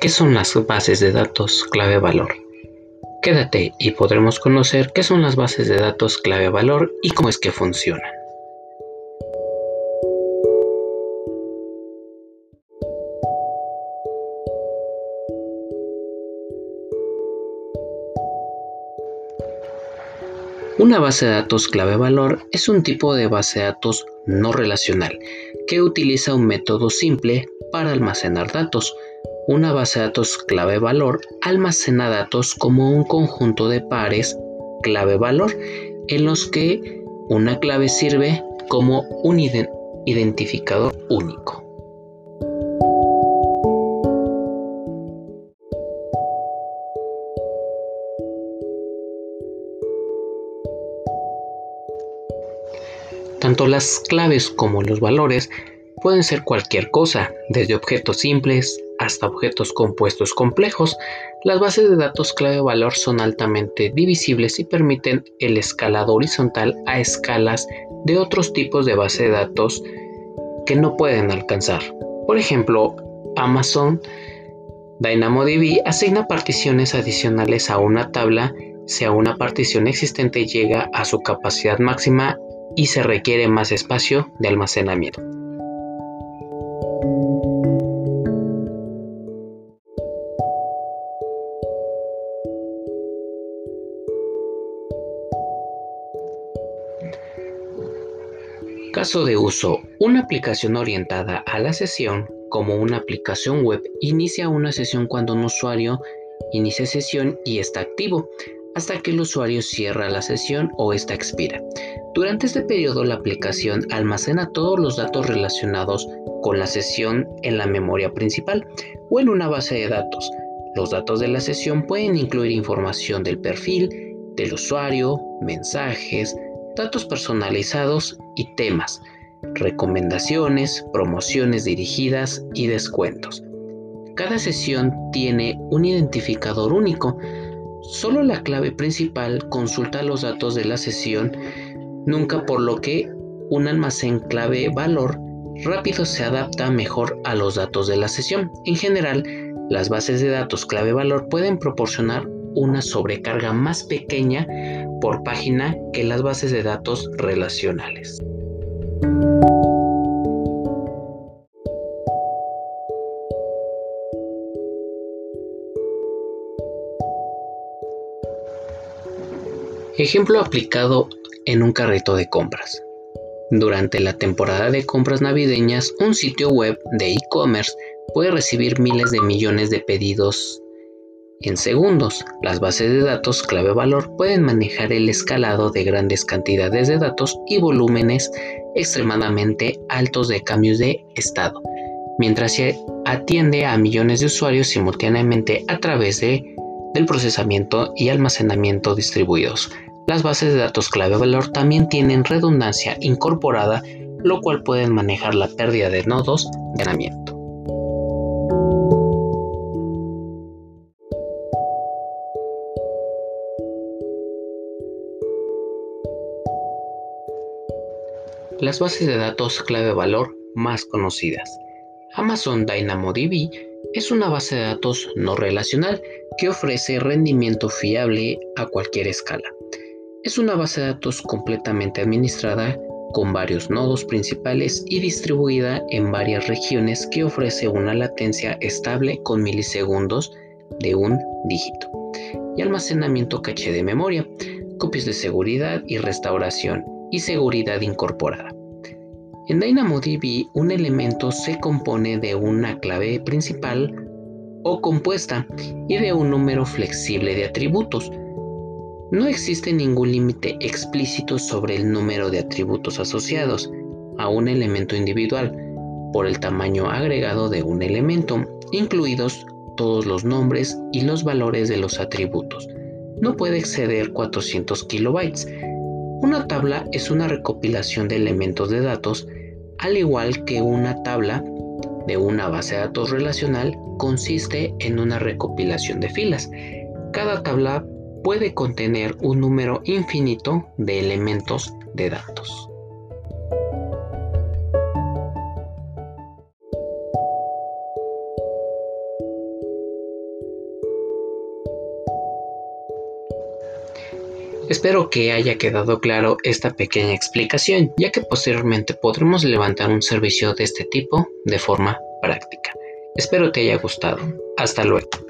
¿qué son las bases de datos clave valor? Quédate y podremos conocer qué son las bases de datos clave valor y cómo es que funcionan. Una base de datos clave valor es un tipo de base de datos no relacional que utiliza un método simple para almacenar datos. Una base de datos clave valor almacena datos como un conjunto de pares clave valor en los que una clave sirve como un identificador único. Tanto las claves como los valores pueden ser cualquier cosa, desde objetos simples hasta objetos compuestos complejos. Las bases de datos clave-valor son altamente divisibles y permiten el escalado horizontal a escalas de otros tipos de base de datos que no pueden alcanzar. Por ejemplo, Amazon DynamoDB asigna particiones adicionales a una tabla si a una partición existente llega a su capacidad máxima y se requiere más espacio de almacenamiento. Caso de uso. Una aplicación orientada a la sesión, como una aplicación web, inicia una sesión cuando un usuario inicia sesión y está activo, hasta que el usuario cierra la sesión o esta expira. Durante este periodo la aplicación almacena todos los datos relacionados con la sesión en la memoria principal o en una base de datos. Los datos de la sesión pueden incluir información del perfil, del usuario, mensajes, datos personalizados y temas, recomendaciones, promociones dirigidas y descuentos. Cada sesión tiene un identificador único. Solo la clave principal consulta los datos de la sesión nunca por lo que un almacén clave valor rápido se adapta mejor a los datos de la sesión. En general, las bases de datos clave valor pueden proporcionar una sobrecarga más pequeña por página que las bases de datos relacionales. Ejemplo aplicado en un carrito de compras. Durante la temporada de compras navideñas, un sitio web de e-commerce puede recibir miles de millones de pedidos en segundos. Las bases de datos clave valor pueden manejar el escalado de grandes cantidades de datos y volúmenes extremadamente altos de cambios de estado, mientras se atiende a millones de usuarios simultáneamente a través de, del procesamiento y almacenamiento distribuidos. Las bases de datos clave valor también tienen redundancia incorporada, lo cual pueden manejar la pérdida de nodos de almacenamiento. Las bases de datos clave valor más conocidas. Amazon DynamoDB es una base de datos no relacional que ofrece rendimiento fiable a cualquier escala. Es una base de datos completamente administrada con varios nodos principales y distribuida en varias regiones que ofrece una latencia estable con milisegundos de un dígito y almacenamiento caché de memoria, copias de seguridad y restauración y seguridad incorporada. En DynamoDB un elemento se compone de una clave principal o compuesta y de un número flexible de atributos no existe ningún límite explícito sobre el número de atributos asociados a un elemento individual por el tamaño agregado de un elemento, incluidos todos los nombres y los valores de los atributos. No puede exceder 400 kilobytes. Una tabla es una recopilación de elementos de datos, al igual que una tabla de una base de datos relacional consiste en una recopilación de filas. Cada tabla puede contener un número infinito de elementos de datos. Espero que haya quedado claro esta pequeña explicación, ya que posteriormente podremos levantar un servicio de este tipo de forma práctica. Espero te haya gustado. Hasta luego.